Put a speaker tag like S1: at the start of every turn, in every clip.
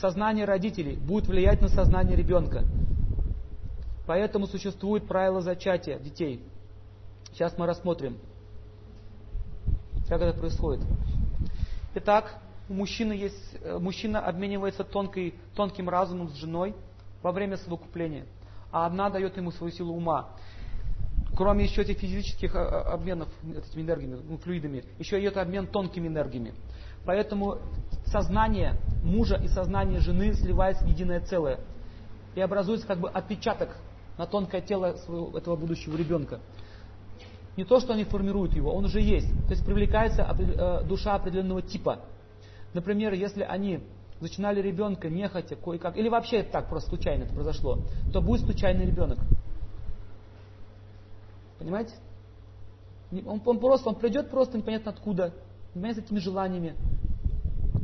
S1: сознание родителей будет влиять на сознание ребенка. Поэтому существует правило зачатия детей. Сейчас мы рассмотрим, как это происходит. Итак, у мужчины есть, э, мужчина обменивается тонкой, тонким разумом с женой во время совокупления, а одна дает ему свою силу ума. Кроме еще этих физических э, э, обменов этими энергиями, ну, флюидами, еще идет обмен тонкими энергиями. Поэтому сознание мужа и сознание жены сливается в единое целое. И образуется как бы отпечаток на тонкое тело своего, этого будущего ребенка. Не то, что они формируют его, он уже есть. То есть привлекается э, душа определенного типа. Например, если они зачинали ребенка нехотя, кое-как, или вообще так просто случайно это произошло, то будет случайный ребенок. Понимаете? Он, он просто, он придет просто непонятно откуда, непонятно с этими желаниями.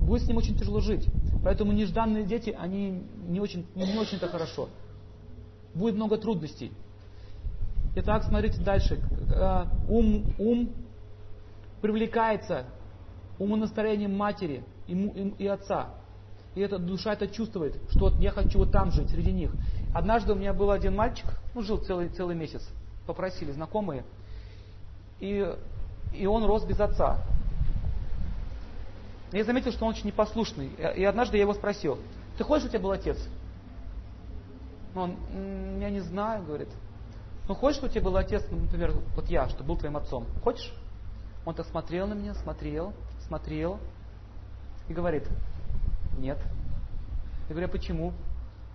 S1: Будет с ним очень тяжело жить. Поэтому нежданные дети, они не очень, не очень-то хорошо. Будет много трудностей. Итак, смотрите дальше. Э, ум, ум привлекается умонастроением матери и, и, и отца. И эта душа это чувствует, что вот я хочу вот там жить, среди них. Однажды у меня был один мальчик, ну, жил целый, целый месяц, попросили знакомые, и, и он рос без отца. И я заметил, что он очень непослушный. И однажды я его спросил, ты хочешь, у тебя был отец? Он, я не знаю, говорит. Ну, хочешь, чтобы у тебя был отец, например, вот я, что был твоим отцом? Хочешь? Он так смотрел на меня, смотрел, смотрел и говорит, нет. Я говорю, а почему?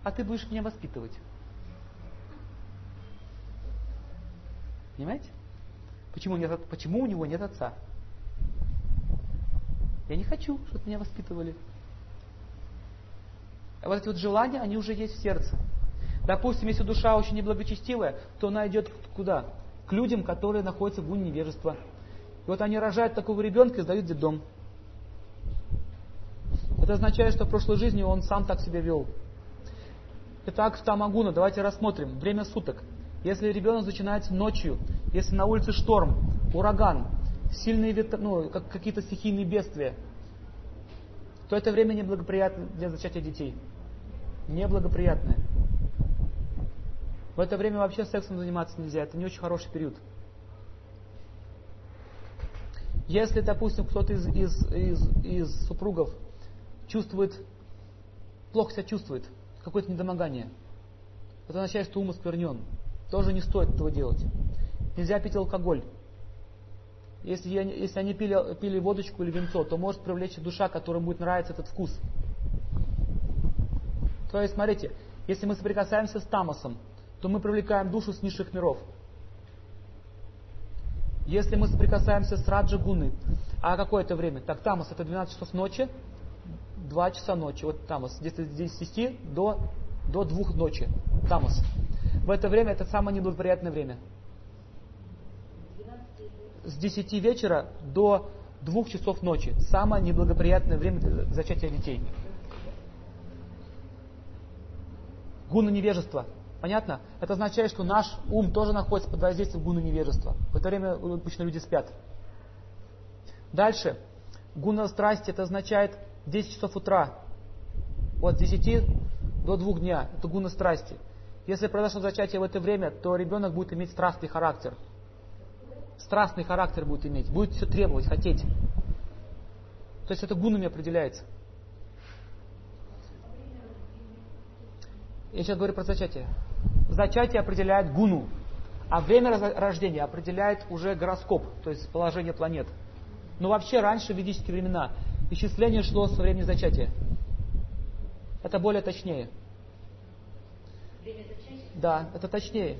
S1: А ты будешь меня воспитывать. Понимаете? Почему, нет, почему у него нет отца? Я не хочу, чтобы меня воспитывали. Вот эти вот желания, они уже есть в сердце. Допустим, если душа очень неблагочестивая, то она идет куда? К людям, которые находятся в гуне невежества. И вот они рожают такого ребенка и сдают детдом. Это означает, что в прошлой жизни он сам так себя вел. Итак, в Тамагуна давайте рассмотрим. Время суток. Если ребенок начинается ночью, если на улице шторм, ураган, сильные ветры, ну, как, какие-то стихийные бедствия, то это время неблагоприятно для зачатия детей. Неблагоприятное. В это время вообще сексом заниматься нельзя, это не очень хороший период. Если, допустим, кто-то из, из, из, из супругов чувствует, плохо себя чувствует, какое-то недомогание, это означает, что ум осквернен. Тоже не стоит этого делать. Нельзя пить алкоголь. Если, если они пили, пили водочку или винцо, то может привлечь душа, которой будет нравиться этот вкус. То есть, смотрите, если мы соприкасаемся с тамосом, то мы привлекаем душу с низших миров. Если мы соприкасаемся с Раджа Гуны, а какое это время? Так, Тамас это 12 часов ночи, 2 часа ночи. Вот здесь с 10 до, до 2 ночи. Тамас. В это время это самое неблагоприятное время. С 10 вечера до 2 часов ночи. Самое неблагоприятное время для зачатия детей. Гуна невежества – Понятно? Это означает, что наш ум тоже находится под воздействием гуна невежества. В это время обычно люди спят. Дальше. Гуна страсти это означает 10 часов утра. От 10 до 2 дня. Это гуна страсти. Если произошло зачатие в это время, то ребенок будет иметь страстный характер. Страстный характер будет иметь. Будет все требовать, хотеть. То есть это гунами определяется. Я сейчас говорю про зачатие зачатие определяет гуну, а время рождения определяет уже гороскоп, то есть положение планет. Но вообще раньше, в ведические времена, исчисление шло со времени зачатия. Это более точнее. Да, это точнее.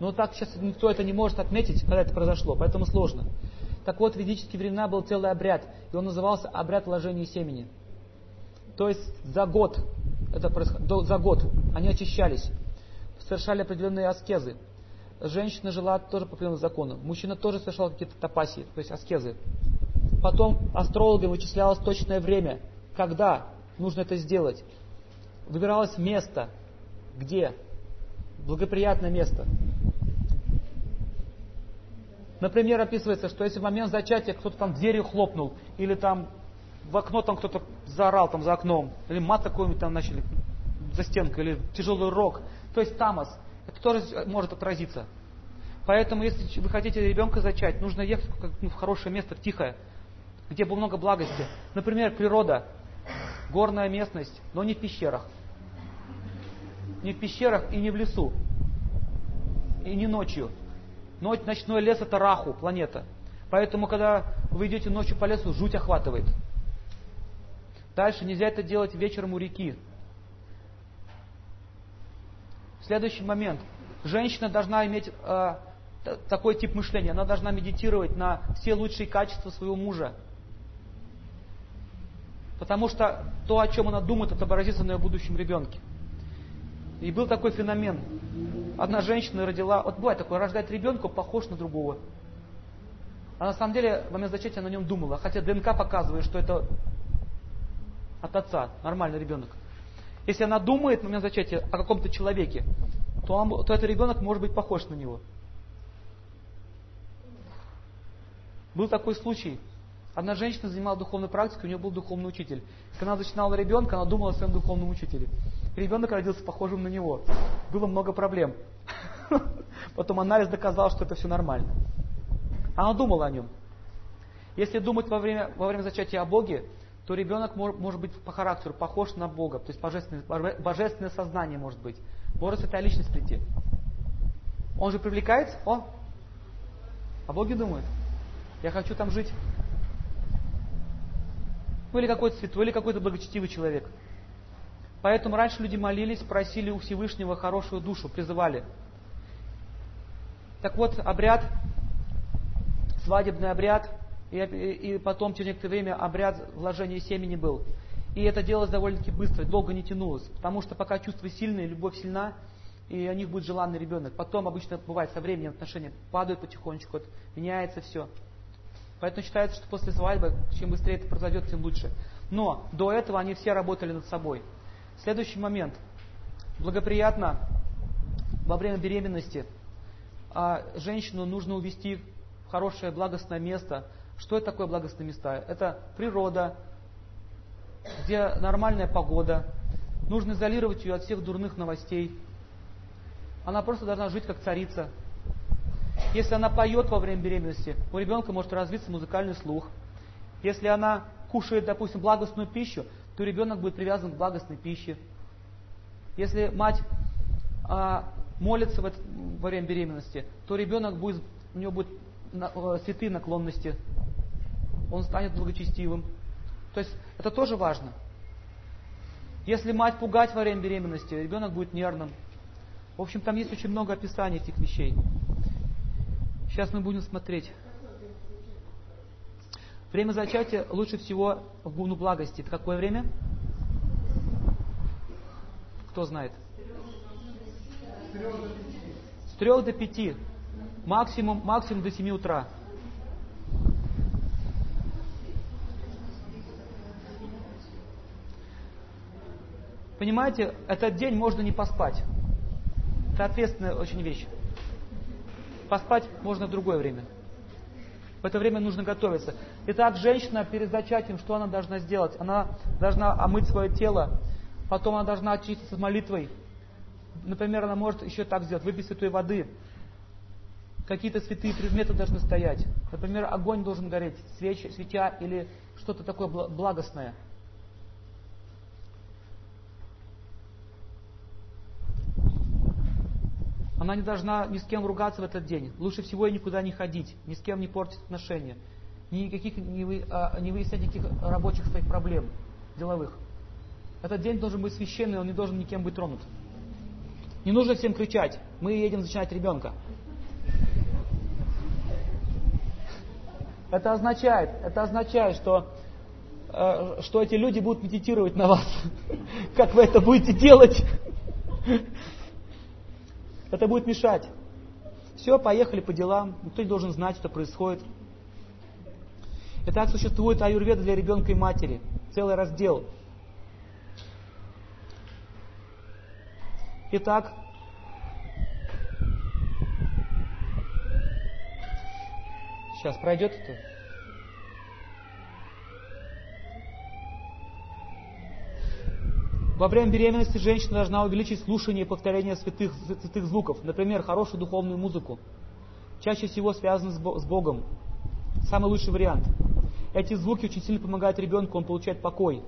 S1: Но так сейчас никто это не может отметить, когда это произошло, поэтому сложно. Так вот, в ведические времена был целый обряд, и он назывался обряд вложения семени. То есть за год, это происход... за год они очищались совершали определенные аскезы. Женщина жила тоже по определенному закону. Мужчина тоже совершал какие-то тапаси, то есть аскезы. Потом астрологам вычислялось точное время, когда нужно это сделать. Выбиралось место, где благоприятное место. Например, описывается, что если в момент зачатия кто-то там дверью хлопнул, или там в окно там кто-то заорал там за окном, или мат какой-нибудь там начали за стенкой, или тяжелый рок. То есть тамос. Это тоже может отразиться. Поэтому, если вы хотите ребенка зачать, нужно ехать ну, в хорошее место, в тихое, где было много благости. Например, природа, горная местность, но не в пещерах. Не в пещерах и не в лесу. И не ночью. Ночь, ночной лес это Раху, планета. Поэтому, когда вы идете ночью по лесу, жуть охватывает. Дальше нельзя это делать вечером у реки. Следующий момент. Женщина должна иметь э, такой тип мышления. Она должна медитировать на все лучшие качества своего мужа. Потому что то, о чем она думает, отобразится на ее будущем ребенке. И был такой феномен. Одна женщина родила, вот бывает такое, рождает ребенка, похож на другого. А на самом деле, в момент зачатия она о нем думала. Хотя ДНК показывает, что это от отца, нормальный ребенок. Если она думает в момент зачатия о каком-то человеке, то, он, то этот ребенок может быть похож на него. Был такой случай. Одна женщина занималась духовной практикой, у нее был духовный учитель. Когда она начинала ребенка, она думала о своем духовном учителе. Ребенок родился похожим на него. Было много проблем. Потом анализ доказал, что это все нормально. Она думала о нем. Если думать во время, во время зачатия о Боге, то ребенок может, может быть по характеру похож на Бога, то есть божественное, божественное сознание может быть. Может святая личность прийти. Он же привлекается, о, о Боге думает. Я хочу там жить. Ну или какой-то святой, или какой-то благочестивый человек. Поэтому раньше люди молились, просили у Всевышнего хорошую душу, призывали. Так вот, обряд, свадебный обряд, и, и потом через некоторое время обряд вложения семени был. И это делалось довольно-таки быстро, долго не тянулось. Потому что пока чувства сильные, любовь сильна, и у них будет желанный ребенок. Потом обычно бывает со временем отношения падают потихонечку, вот, меняется все. Поэтому считается, что после свадьбы, чем быстрее это произойдет, тем лучше. Но до этого они все работали над собой. Следующий момент. Благоприятно во время беременности а, женщину нужно увести в хорошее благостное место. Что это такое благостные места? Это природа, где нормальная погода. Нужно изолировать ее от всех дурных новостей. Она просто должна жить как царица, если она поет во время беременности, у ребенка может развиться музыкальный слух. Если она кушает, допустим, благостную пищу, то ребенок будет привязан к благостной пище. Если мать а, молится в во время беременности, то ребенок будет, у него будут на, а, святые наклонности. Он станет благочестивым. То есть это тоже важно. Если мать пугать во время беременности, ребенок будет нервным. В общем, там есть очень много описаний этих вещей. Сейчас мы будем смотреть. Время зачатия лучше всего в гуну благости. Это какое время? Кто знает? С трех до пяти. Максимум, максимум до семи утра. Понимаете, этот день можно не поспать. Это ответственная очень вещь. Поспать можно в другое время. В это время нужно готовиться. Итак, женщина перед зачатием, что она должна сделать? Она должна омыть свое тело, потом она должна очиститься молитвой. Например, она может еще так сделать, выпить святой воды. Какие-то святые предметы должны стоять. Например, огонь должен гореть, свеча, свеча или что-то такое благостное. Она не должна ни с кем ругаться в этот день. Лучше всего ей никуда не ходить, ни с кем не портить отношения, никаких, не, вы, а, не выяснять никаких рабочих своих проблем, деловых. Этот день должен быть священный, он не должен никем быть тронут. Не нужно всем кричать, мы едем зачинать ребенка. Это означает, это означает, что, э, что эти люди будут медитировать на вас. Как вы это будете делать? Это будет мешать. Все, поехали по делам. Никто не должен знать, что происходит. Итак, существует аюрведа для ребенка и матери. Целый раздел. Итак, сейчас пройдет это. Во время беременности женщина должна увеличить слушание и повторение святых, святых звуков. Например, хорошую духовную музыку. Чаще всего связаны с Богом. Самый лучший вариант. Эти звуки очень сильно помогают ребенку, он получает покой.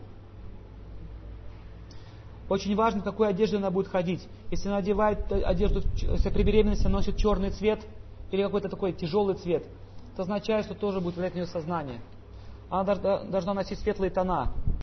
S1: Очень важно, в какой одежде она будет ходить. Если она одевает одежду, если при беременности она носит черный цвет или какой-то такой тяжелый цвет, это означает, что тоже будет влиять на ее сознание. Она должна носить светлые тона.